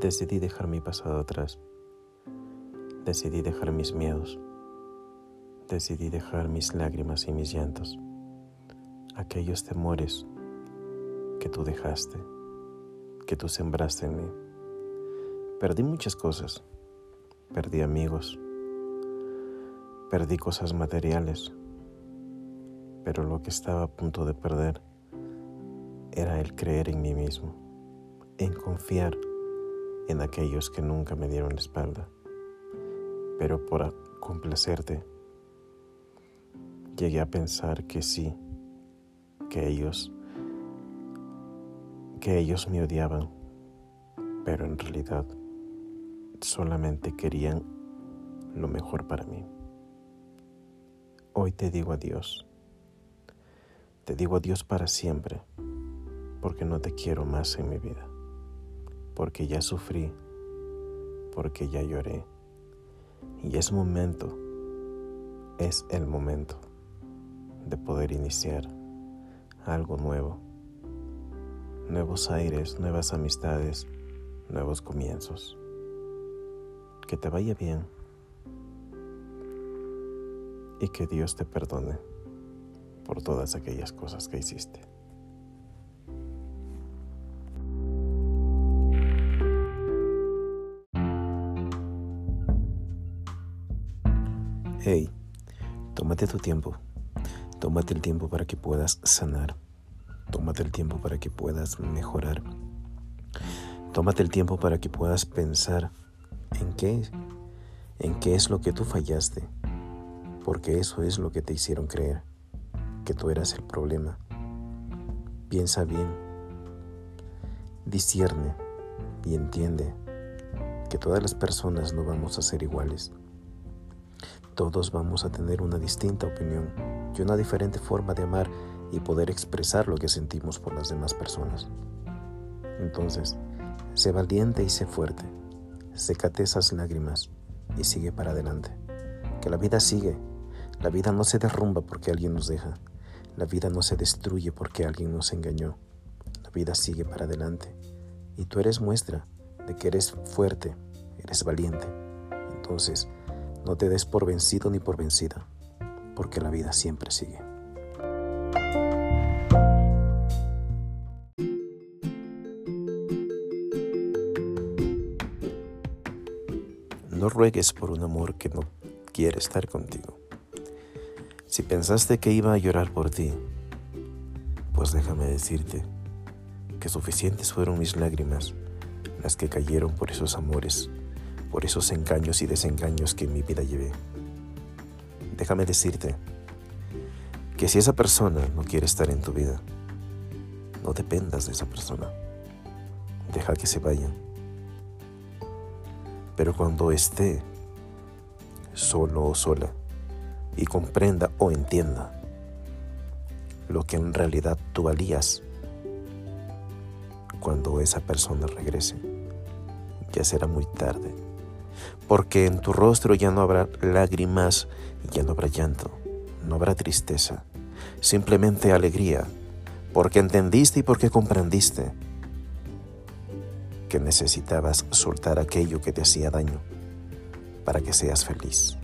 Decidí dejar mi pasado atrás. Decidí dejar mis miedos. Decidí dejar mis lágrimas y mis llantos. Aquellos temores que tú dejaste, que tú sembraste en mí. Perdí muchas cosas. Perdí amigos. Perdí cosas materiales. Pero lo que estaba a punto de perder era el creer en mí mismo, en confiar en aquellos que nunca me dieron la espalda. Pero por complacerte, llegué a pensar que sí, que ellos, que ellos me odiaban, pero en realidad solamente querían lo mejor para mí. Hoy te digo adiós. Te digo adiós para siempre, porque no te quiero más en mi vida porque ya sufrí, porque ya lloré. Y es momento, es el momento de poder iniciar algo nuevo. Nuevos aires, nuevas amistades, nuevos comienzos. Que te vaya bien y que Dios te perdone por todas aquellas cosas que hiciste. Hey, tómate tu tiempo. Tómate el tiempo para que puedas sanar. Tómate el tiempo para que puedas mejorar. Tómate el tiempo para que puedas pensar en qué, en qué es lo que tú fallaste, porque eso es lo que te hicieron creer, que tú eras el problema. Piensa bien, discierne y entiende que todas las personas no vamos a ser iguales todos vamos a tener una distinta opinión y una diferente forma de amar y poder expresar lo que sentimos por las demás personas. Entonces, sé valiente y sé fuerte. Sécate esas lágrimas y sigue para adelante. Que la vida sigue. La vida no se derrumba porque alguien nos deja. La vida no se destruye porque alguien nos engañó. La vida sigue para adelante. Y tú eres muestra de que eres fuerte, eres valiente. Entonces, no te des por vencido ni por vencida, porque la vida siempre sigue. No ruegues por un amor que no quiere estar contigo. Si pensaste que iba a llorar por ti, pues déjame decirte que suficientes fueron mis lágrimas las que cayeron por esos amores por esos engaños y desengaños que en mi vida llevé. Déjame decirte que si esa persona no quiere estar en tu vida, no dependas de esa persona. Deja que se vaya. Pero cuando esté solo o sola y comprenda o entienda lo que en realidad tú valías, cuando esa persona regrese, ya será muy tarde porque en tu rostro ya no habrá lágrimas, ya no habrá llanto, no habrá tristeza, simplemente alegría, porque entendiste y porque comprendiste que necesitabas soltar aquello que te hacía daño para que seas feliz.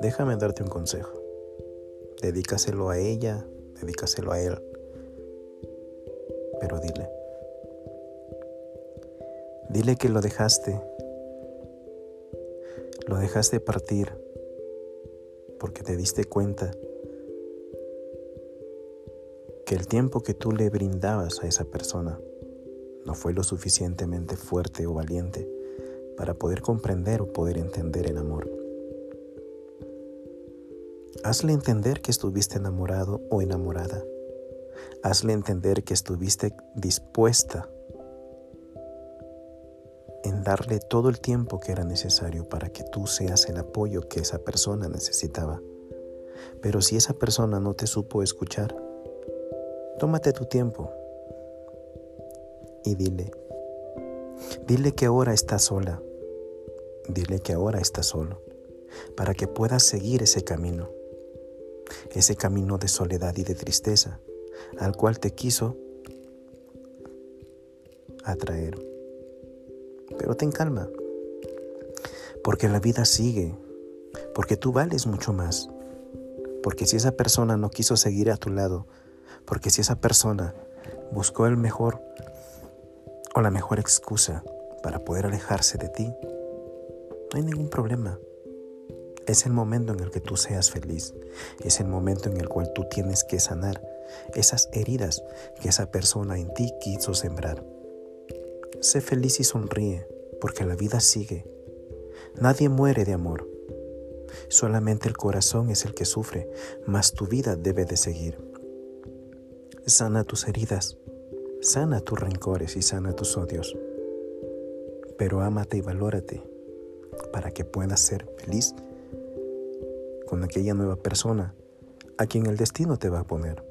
Déjame darte un consejo dedícaselo a ella, dedícaselo a él. Pero dile, dile que lo dejaste, lo dejaste partir porque te diste cuenta que el tiempo que tú le brindabas a esa persona no fue lo suficientemente fuerte o valiente para poder comprender o poder entender el amor. Hazle entender que estuviste enamorado o enamorada. Hazle entender que estuviste dispuesta en darle todo el tiempo que era necesario para que tú seas el apoyo que esa persona necesitaba. Pero si esa persona no te supo escuchar, tómate tu tiempo y dile, dile que ahora está sola, dile que ahora está solo para que puedas seguir ese camino, ese camino de soledad y de tristeza al cual te quiso atraer. Pero ten calma, porque la vida sigue, porque tú vales mucho más, porque si esa persona no quiso seguir a tu lado, porque si esa persona buscó el mejor o la mejor excusa para poder alejarse de ti, no hay ningún problema. Es el momento en el que tú seas feliz. Es el momento en el cual tú tienes que sanar esas heridas que esa persona en ti quiso sembrar. Sé feliz y sonríe, porque la vida sigue. Nadie muere de amor. Solamente el corazón es el que sufre, mas tu vida debe de seguir. Sana tus heridas, sana tus rencores y sana tus odios. Pero ámate y valórate para que puedas ser feliz con aquella nueva persona a quien el destino te va a poner.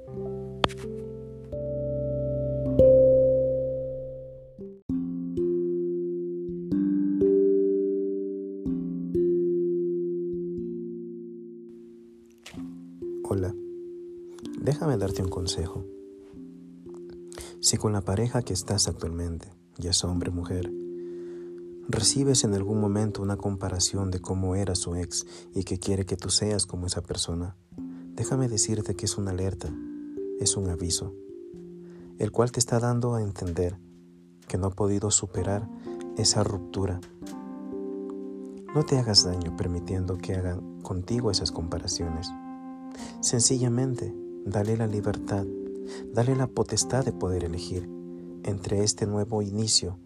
Hola, déjame darte un consejo. Si con la pareja que estás actualmente, ya es hombre o mujer, recibes en algún momento una comparación de cómo era su ex y que quiere que tú seas como esa persona, déjame decirte que es una alerta, es un aviso, el cual te está dando a entender que no ha podido superar esa ruptura. No te hagas daño permitiendo que hagan contigo esas comparaciones. Sencillamente, dale la libertad, dale la potestad de poder elegir entre este nuevo inicio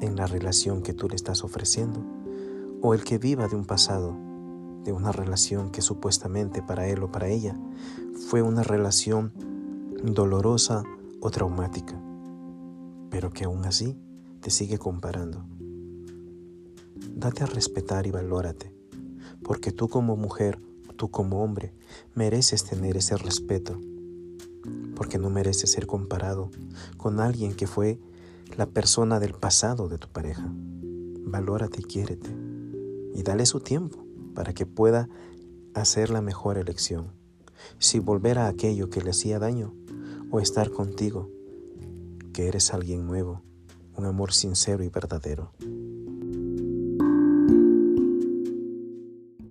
en la relación que tú le estás ofreciendo o el que viva de un pasado, de una relación que supuestamente para él o para ella fue una relación dolorosa o traumática, pero que aún así te sigue comparando. Date a respetar y valórate, porque tú como mujer, tú como hombre, mereces tener ese respeto, porque no mereces ser comparado con alguien que fue la persona del pasado de tu pareja. Valórate y quiérete y dale su tiempo para que pueda hacer la mejor elección. Si volver a aquello que le hacía daño o estar contigo, que eres alguien nuevo, un amor sincero y verdadero.